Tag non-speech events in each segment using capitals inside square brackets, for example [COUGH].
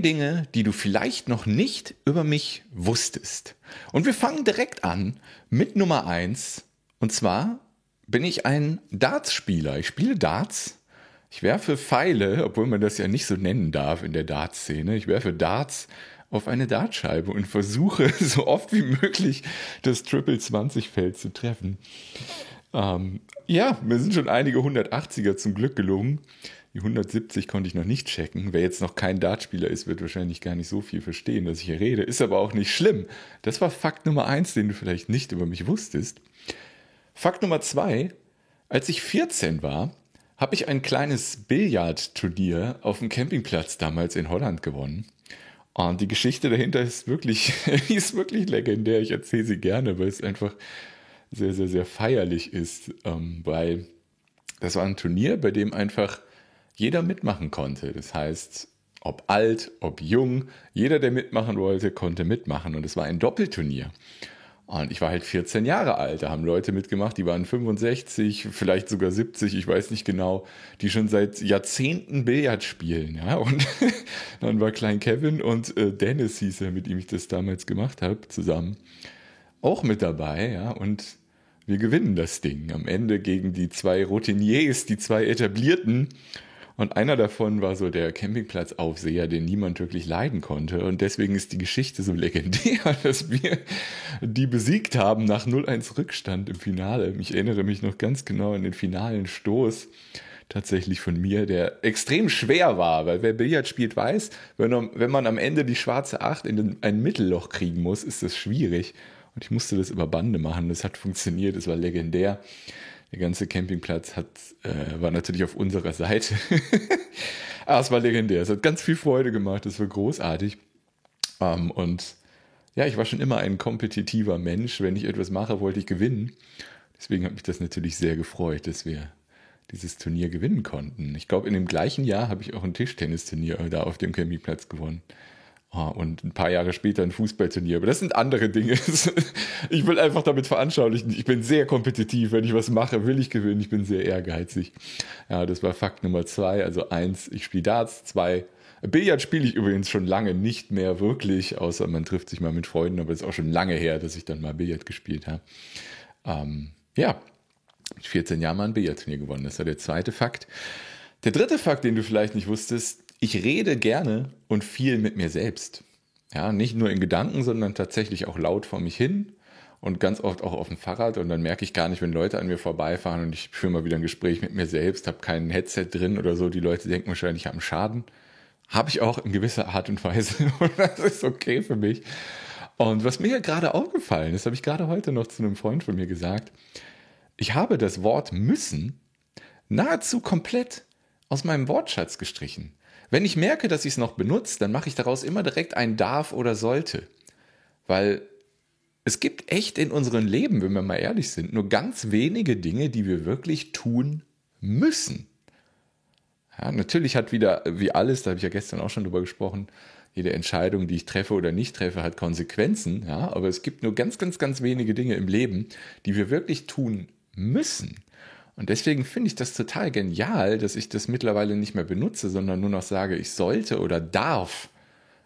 Dinge, die du vielleicht noch nicht über mich wusstest. Und wir fangen direkt an mit Nummer eins. Und zwar bin ich ein Darts-Spieler. Ich spiele Darts. Ich werfe Pfeile, obwohl man das ja nicht so nennen darf in der Darts-Szene. Ich werfe Darts auf eine Dartscheibe und versuche [LAUGHS] so oft wie möglich das Triple 20 Feld zu treffen. Ähm, ja, mir sind schon einige 180er zum Glück gelungen. Die 170 konnte ich noch nicht checken. Wer jetzt noch kein Dartspieler ist, wird wahrscheinlich gar nicht so viel verstehen, dass ich hier rede. Ist aber auch nicht schlimm. Das war Fakt Nummer eins, den du vielleicht nicht über mich wusstest. Fakt Nummer zwei. Als ich 14 war, habe ich ein kleines Billardturnier auf dem Campingplatz damals in Holland gewonnen. Und die Geschichte dahinter ist wirklich, [LAUGHS] ist wirklich legendär. Ich erzähle sie gerne, weil es einfach sehr, sehr, sehr feierlich ist, ähm, weil das war ein Turnier, bei dem einfach jeder mitmachen konnte. Das heißt, ob alt, ob jung, jeder, der mitmachen wollte, konnte mitmachen. Und es war ein Doppelturnier. Und ich war halt 14 Jahre alt. Da haben Leute mitgemacht, die waren 65, vielleicht sogar 70, ich weiß nicht genau, die schon seit Jahrzehnten Billard spielen. Ja? Und [LAUGHS] dann war Klein Kevin und äh, Dennis hieß er, mit dem ich das damals gemacht habe, zusammen, auch mit dabei. Ja? Und wir gewinnen das Ding am Ende gegen die zwei Routiniers, die zwei etablierten. Und einer davon war so der Campingplatzaufseher, den niemand wirklich leiden konnte. Und deswegen ist die Geschichte so legendär, [LAUGHS] dass wir die besiegt haben nach 0-1 Rückstand im Finale. Ich erinnere mich noch ganz genau an den finalen Stoß tatsächlich von mir, der extrem schwer war, weil wer Billard spielt, weiß, wenn, man am Ende die schwarze Acht in ein Mittelloch kriegen muss, ist das schwierig. Und ich musste das über Bande machen. Das hat funktioniert, es war legendär. Der ganze Campingplatz hat, äh, war natürlich auf unserer Seite. Aber [LAUGHS] es war legendär. Es hat ganz viel Freude gemacht. Es war großartig. Ähm, und ja, ich war schon immer ein kompetitiver Mensch. Wenn ich etwas mache, wollte ich gewinnen. Deswegen hat mich das natürlich sehr gefreut, dass wir dieses Turnier gewinnen konnten. Ich glaube, in dem gleichen Jahr habe ich auch ein Tischtennisturnier da auf dem Campingplatz gewonnen. Oh, und ein paar Jahre später ein Fußballturnier. Aber das sind andere Dinge. [LAUGHS] Ich will einfach damit veranschaulichen, ich bin sehr kompetitiv. Wenn ich was mache, will ich gewinnen. Ich bin sehr ehrgeizig. Ja, das war Fakt Nummer zwei. Also eins, ich spiele Darts. Zwei, Billard spiele ich übrigens schon lange nicht mehr wirklich, außer man trifft sich mal mit Freunden. Aber es ist auch schon lange her, dass ich dann mal Billard gespielt habe. Ähm, ja, mit 14 Jahren mal ein Billardturnier gewonnen. Das war der zweite Fakt. Der dritte Fakt, den du vielleicht nicht wusstest, ich rede gerne und viel mit mir selbst. Ja, nicht nur in Gedanken, sondern tatsächlich auch laut vor mich hin und ganz oft auch auf dem Fahrrad und dann merke ich gar nicht, wenn Leute an mir vorbeifahren und ich führe mal wieder ein Gespräch mit mir selbst, habe kein Headset drin oder so, die Leute denken wahrscheinlich, ich habe einen Schaden. Habe ich auch in gewisser Art und Weise [LAUGHS] und das ist okay für mich. Und was mir gerade aufgefallen ist, habe ich gerade heute noch zu einem Freund von mir gesagt, ich habe das Wort müssen nahezu komplett aus meinem Wortschatz gestrichen. Wenn ich merke, dass ich es noch benutze, dann mache ich daraus immer direkt ein darf oder sollte. Weil es gibt echt in unserem Leben, wenn wir mal ehrlich sind, nur ganz wenige Dinge, die wir wirklich tun müssen. Ja, natürlich hat wieder, wie alles, da habe ich ja gestern auch schon drüber gesprochen, jede Entscheidung, die ich treffe oder nicht treffe, hat Konsequenzen. Ja, aber es gibt nur ganz, ganz, ganz wenige Dinge im Leben, die wir wirklich tun müssen. Und deswegen finde ich das total genial, dass ich das mittlerweile nicht mehr benutze, sondern nur noch sage, ich sollte oder darf.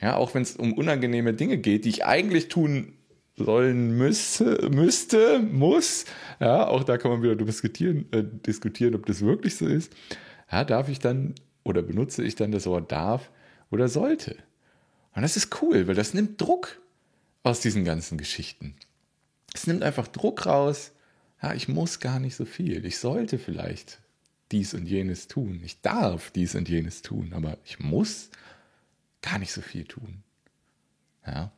Ja, auch wenn es um unangenehme Dinge geht, die ich eigentlich tun sollen müsste, müsste, muss. Ja, auch da kann man wieder diskutieren, äh, diskutieren, ob das wirklich so ist. Ja, darf ich dann oder benutze ich dann das Wort darf oder sollte? Und das ist cool, weil das nimmt Druck aus diesen ganzen Geschichten. Es nimmt einfach Druck raus ja, ich muss gar nicht so viel. Ich sollte vielleicht dies und jenes tun. Ich darf dies und jenes tun, aber ich muss gar nicht so viel tun. Ja.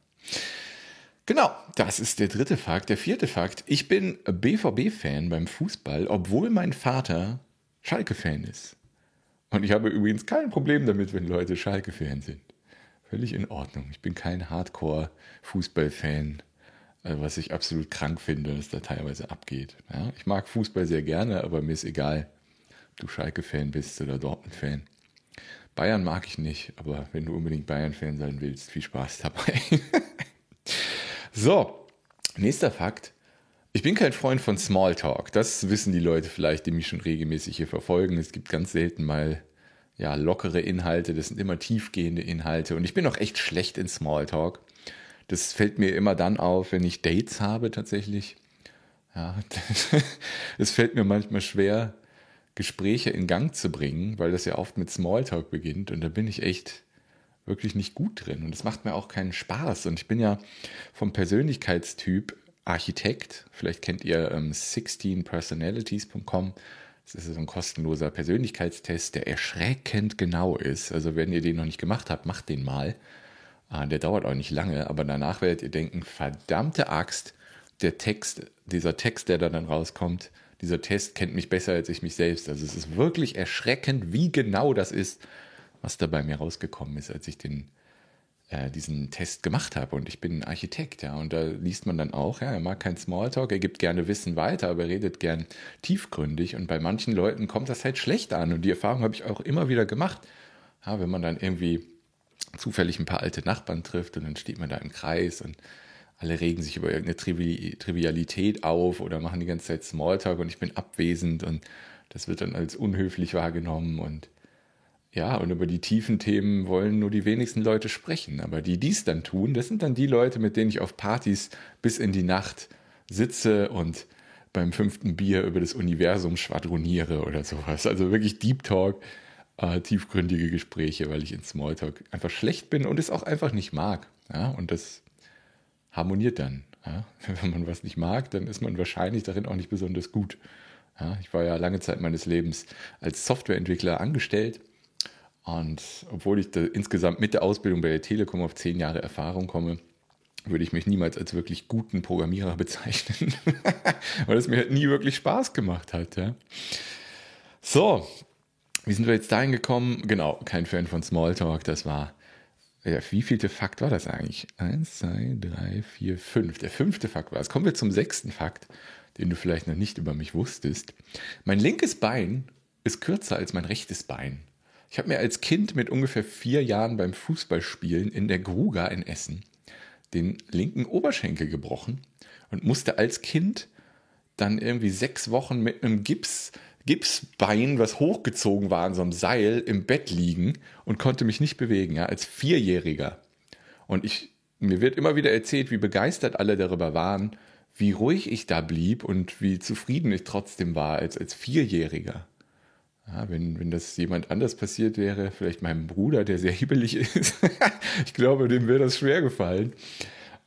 Genau, das ist der dritte Fakt. Der vierte Fakt, ich bin BVB-Fan beim Fußball, obwohl mein Vater Schalke-Fan ist. Und ich habe übrigens kein Problem damit, wenn Leute Schalke-Fan sind. Völlig in Ordnung. Ich bin kein Hardcore-Fußball-Fan was ich absolut krank finde, dass da teilweise abgeht. Ja, ich mag Fußball sehr gerne, aber mir ist egal, ob du Schalke-Fan bist oder Dortmund-Fan. Bayern mag ich nicht, aber wenn du unbedingt Bayern-Fan sein willst, viel Spaß dabei. [LAUGHS] so, nächster Fakt. Ich bin kein Freund von Smalltalk. Das wissen die Leute vielleicht, die mich schon regelmäßig hier verfolgen. Es gibt ganz selten mal ja, lockere Inhalte, das sind immer tiefgehende Inhalte. Und ich bin auch echt schlecht in Smalltalk. Das fällt mir immer dann auf, wenn ich Dates habe tatsächlich. Ja, [LAUGHS] es fällt mir manchmal schwer, Gespräche in Gang zu bringen, weil das ja oft mit Smalltalk beginnt. Und da bin ich echt wirklich nicht gut drin. Und es macht mir auch keinen Spaß. Und ich bin ja vom Persönlichkeitstyp Architekt. Vielleicht kennt ihr ähm, 16personalities.com. Das ist so ein kostenloser Persönlichkeitstest, der erschreckend genau ist. Also wenn ihr den noch nicht gemacht habt, macht den mal. Ah, der dauert auch nicht lange, aber danach werdet ihr denken, verdammte Axt, der Text, dieser Text, der da dann rauskommt, dieser Test kennt mich besser als ich mich selbst. Also es ist wirklich erschreckend, wie genau das ist, was da bei mir rausgekommen ist, als ich den äh, diesen Test gemacht habe. Und ich bin Architekt, ja. Und da liest man dann auch, ja, er mag kein Smalltalk, er gibt gerne Wissen weiter, aber er redet gern tiefgründig. Und bei manchen Leuten kommt das halt schlecht an. Und die Erfahrung habe ich auch immer wieder gemacht. Ja, wenn man dann irgendwie zufällig ein paar alte Nachbarn trifft und dann steht man da im Kreis und alle regen sich über irgendeine Trivialität auf oder machen die ganze Zeit Smalltalk und ich bin abwesend und das wird dann als unhöflich wahrgenommen und ja, und über die tiefen Themen wollen nur die wenigsten Leute sprechen. Aber die dies dann tun, das sind dann die Leute, mit denen ich auf Partys bis in die Nacht sitze und beim fünften Bier über das Universum schwadroniere oder sowas. Also wirklich Deep Talk, äh, tiefgründige Gespräche, weil ich in Smalltalk einfach schlecht bin und es auch einfach nicht mag. Ja? Und das harmoniert dann. Ja? [LAUGHS] Wenn man was nicht mag, dann ist man wahrscheinlich darin auch nicht besonders gut. Ja? Ich war ja lange Zeit meines Lebens als Softwareentwickler angestellt und obwohl ich insgesamt mit der Ausbildung bei der Telekom auf zehn Jahre Erfahrung komme, würde ich mich niemals als wirklich guten Programmierer [LAUGHS] bezeichnen, weil es mir halt nie wirklich Spaß gemacht hat. Ja. So, wie sind wir jetzt dahin gekommen? Genau, kein Fan von Smalltalk, das war, ja, wie vielte Fakt war das eigentlich? Eins, zwei, drei, vier, fünf. Der fünfte Fakt war es. Kommen wir zum sechsten Fakt, den du vielleicht noch nicht über mich wusstest. Mein linkes Bein ist kürzer als mein rechtes Bein. Ich habe mir als Kind mit ungefähr vier Jahren beim Fußballspielen in der Gruga in Essen den linken Oberschenkel gebrochen und musste als Kind dann irgendwie sechs Wochen mit einem Gips, Gipsbein, was hochgezogen war an so einem Seil, im Bett liegen und konnte mich nicht bewegen, ja, als Vierjähriger. Und ich, mir wird immer wieder erzählt, wie begeistert alle darüber waren, wie ruhig ich da blieb und wie zufrieden ich trotzdem war als, als Vierjähriger. Ja, wenn, wenn das jemand anders passiert wäre, vielleicht meinem Bruder, der sehr hibbelig ist, [LAUGHS] ich glaube, dem wäre das schwer gefallen.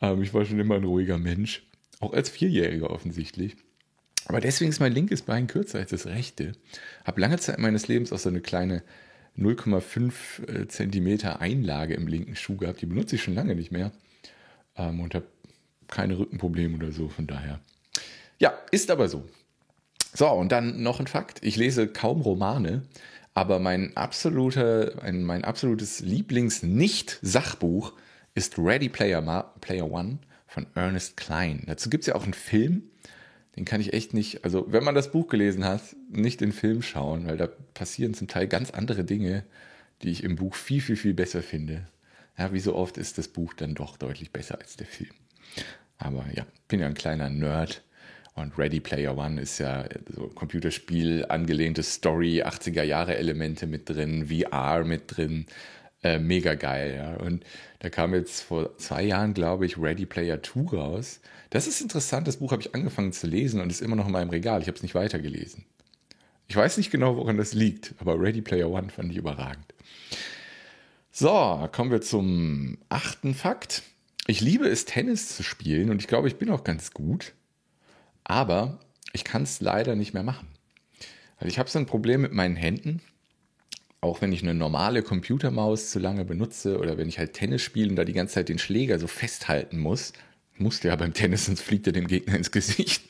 Ähm, ich war schon immer ein ruhiger Mensch, auch als Vierjähriger offensichtlich. Aber deswegen ist mein linkes Bein kürzer als das rechte. Habe lange Zeit meines Lebens auch so eine kleine 0,5 äh, Zentimeter Einlage im linken Schuh gehabt. Die benutze ich schon lange nicht mehr ähm, und habe keine Rückenprobleme oder so. Von daher, ja, ist aber so. So, und dann noch ein Fakt. Ich lese kaum Romane, aber mein, absoluter, mein, mein absolutes Lieblings-Nicht-Sachbuch ist Ready Player, Player One von Ernest Klein. Dazu gibt es ja auch einen Film, den kann ich echt nicht, also wenn man das Buch gelesen hat, nicht den Film schauen, weil da passieren zum Teil ganz andere Dinge, die ich im Buch viel, viel, viel besser finde. Ja, wie so oft ist das Buch dann doch deutlich besser als der Film. Aber ja, bin ja ein kleiner Nerd und Ready Player One ist ja so Computerspiel angelehnte Story, 80er Jahre Elemente mit drin, VR mit drin. Äh, mega geil, ja. Und da kam jetzt vor zwei Jahren, glaube ich, Ready Player 2 raus. Das ist interessant, das Buch habe ich angefangen zu lesen und ist immer noch in meinem Regal. Ich habe es nicht weitergelesen. Ich weiß nicht genau, woran das liegt, aber Ready Player One fand ich überragend. So, kommen wir zum achten Fakt. Ich liebe es, Tennis zu spielen und ich glaube, ich bin auch ganz gut. Aber ich kann es leider nicht mehr machen. Also ich habe so ein Problem mit meinen Händen. Auch wenn ich eine normale Computermaus zu lange benutze oder wenn ich halt Tennis spiele und da die ganze Zeit den Schläger so festhalten muss, musste ja beim Tennis, sonst fliegt er dem Gegner ins Gesicht.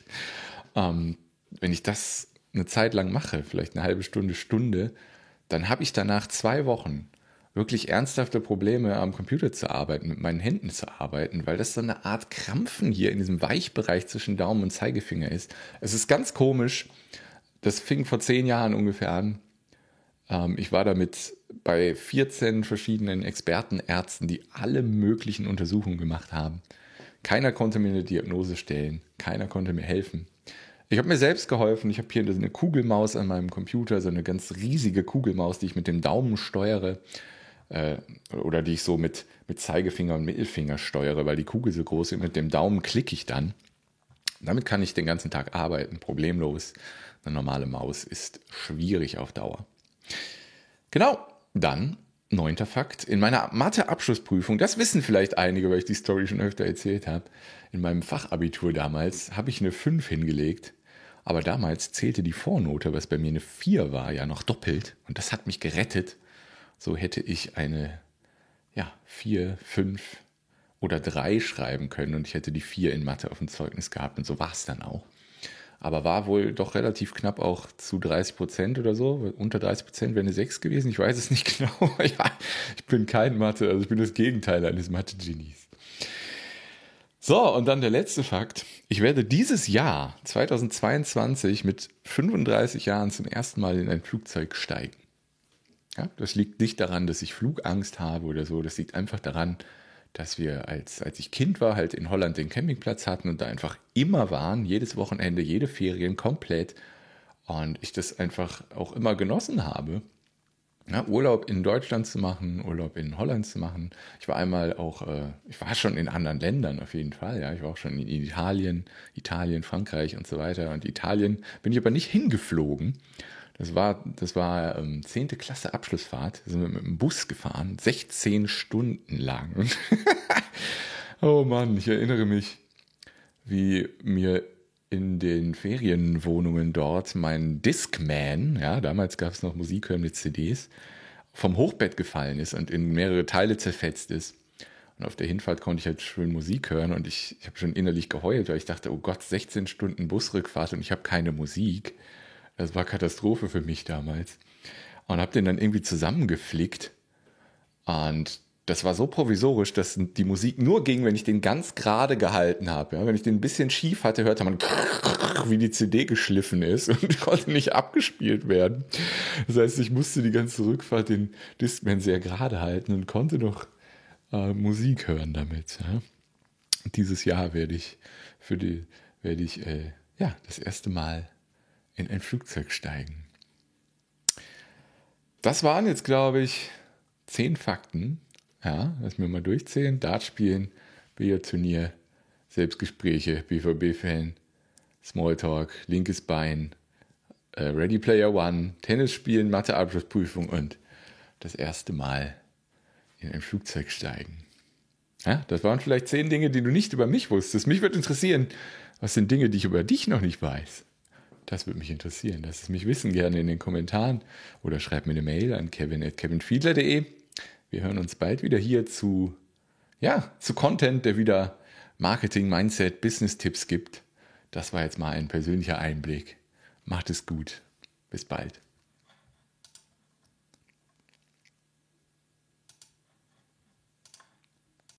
Ähm, wenn ich das eine Zeit lang mache, vielleicht eine halbe Stunde, Stunde, dann habe ich danach zwei Wochen wirklich ernsthafte Probleme am Computer zu arbeiten, mit meinen Händen zu arbeiten, weil das so eine Art Krampfen hier in diesem Weichbereich zwischen Daumen und Zeigefinger ist. Es ist ganz komisch. Das fing vor zehn Jahren ungefähr an. Ähm, ich war damit bei 14 verschiedenen Expertenärzten, die alle möglichen Untersuchungen gemacht haben. Keiner konnte mir eine Diagnose stellen. Keiner konnte mir helfen. Ich habe mir selbst geholfen. Ich habe hier eine Kugelmaus an meinem Computer, so eine ganz riesige Kugelmaus, die ich mit dem Daumen steuere äh, oder die ich so mit, mit Zeigefinger und Mittelfinger steuere, weil die Kugel so groß ist. Mit dem Daumen klicke ich dann. Damit kann ich den ganzen Tag arbeiten, problemlos. Eine normale Maus ist schwierig auf Dauer. Genau, dann neunter Fakt. In meiner Mathe-Abschlussprüfung, das wissen vielleicht einige, weil ich die Story schon öfter erzählt habe, in meinem Fachabitur damals habe ich eine 5 hingelegt. Aber damals zählte die Vornote, was bei mir eine 4 war, ja noch doppelt. Und das hat mich gerettet. So hätte ich eine ja, 4, 5 oder 3 schreiben können und ich hätte die 4 in Mathe auf dem Zeugnis gehabt. Und so war es dann auch aber war wohl doch relativ knapp auch zu 30 Prozent oder so. Unter 30 Prozent wäre eine 6 gewesen. Ich weiß es nicht [LAUGHS] genau. ja, ich bin kein Mathe, also ich bin das Gegenteil eines Mathe-Genies. So, und dann der letzte Fakt. Ich werde dieses Jahr, 2022, mit 35 Jahren zum ersten Mal in ein Flugzeug steigen. Ja, das liegt nicht daran, dass ich Flugangst habe oder so. Das liegt einfach daran, dass wir, als, als ich Kind war, halt in Holland den Campingplatz hatten und da einfach immer waren, jedes Wochenende, jede Ferien komplett. Und ich das einfach auch immer genossen habe. Ja, Urlaub in Deutschland zu machen, Urlaub in Holland zu machen. Ich war einmal auch, äh, ich war schon in anderen Ländern auf jeden Fall. Ja, ich war auch schon in Italien, Italien, Frankreich und so weiter. Und Italien bin ich aber nicht hingeflogen, das war, das war ähm, 10. Klasse Abschlussfahrt. Da sind wir mit dem Bus gefahren, 16 Stunden lang. [LAUGHS] oh Mann, ich erinnere mich, wie mir in den Ferienwohnungen dort mein Discman, ja, damals gab es noch Musik hören mit CDs, vom Hochbett gefallen ist und in mehrere Teile zerfetzt ist. Und auf der Hinfahrt konnte ich halt schön Musik hören und ich, ich habe schon innerlich geheult, weil ich dachte, oh Gott, 16 Stunden Busrückfahrt und ich habe keine Musik. Das war Katastrophe für mich damals. Und habe den dann irgendwie zusammengeflickt. Und das war so provisorisch, dass die Musik nur ging, wenn ich den ganz gerade gehalten habe. Ja, wenn ich den ein bisschen schief hatte, hörte man, [LAUGHS] wie die CD geschliffen ist und [LAUGHS] konnte nicht abgespielt werden. Das heißt, ich musste die ganze Rückfahrt den Discman sehr gerade halten und konnte noch äh, Musik hören damit. Ja. Dieses Jahr werde ich für die werde ich äh, ja das erste Mal in ein Flugzeug steigen. Das waren jetzt, glaube ich, zehn Fakten. Ja, lass mir mal durchzählen. Dart spielen, Billardturnier, Selbstgespräche, BVB-Fan, Smalltalk, linkes Bein, äh, Ready Player One, Tennis spielen, Mathe-Abschlussprüfung und das erste Mal in ein Flugzeug steigen. Ja, das waren vielleicht zehn Dinge, die du nicht über mich wusstest. Mich würde interessieren, was sind Dinge, die ich über dich noch nicht weiß? Das würde mich interessieren. Lass es mich wissen, gerne in den Kommentaren oder schreib mir eine Mail an kevin.kevinfiedler.de. Wir hören uns bald wieder hier zu, ja, zu Content, der wieder Marketing, Mindset, Business-Tipps gibt. Das war jetzt mal ein persönlicher Einblick. Macht es gut. Bis bald.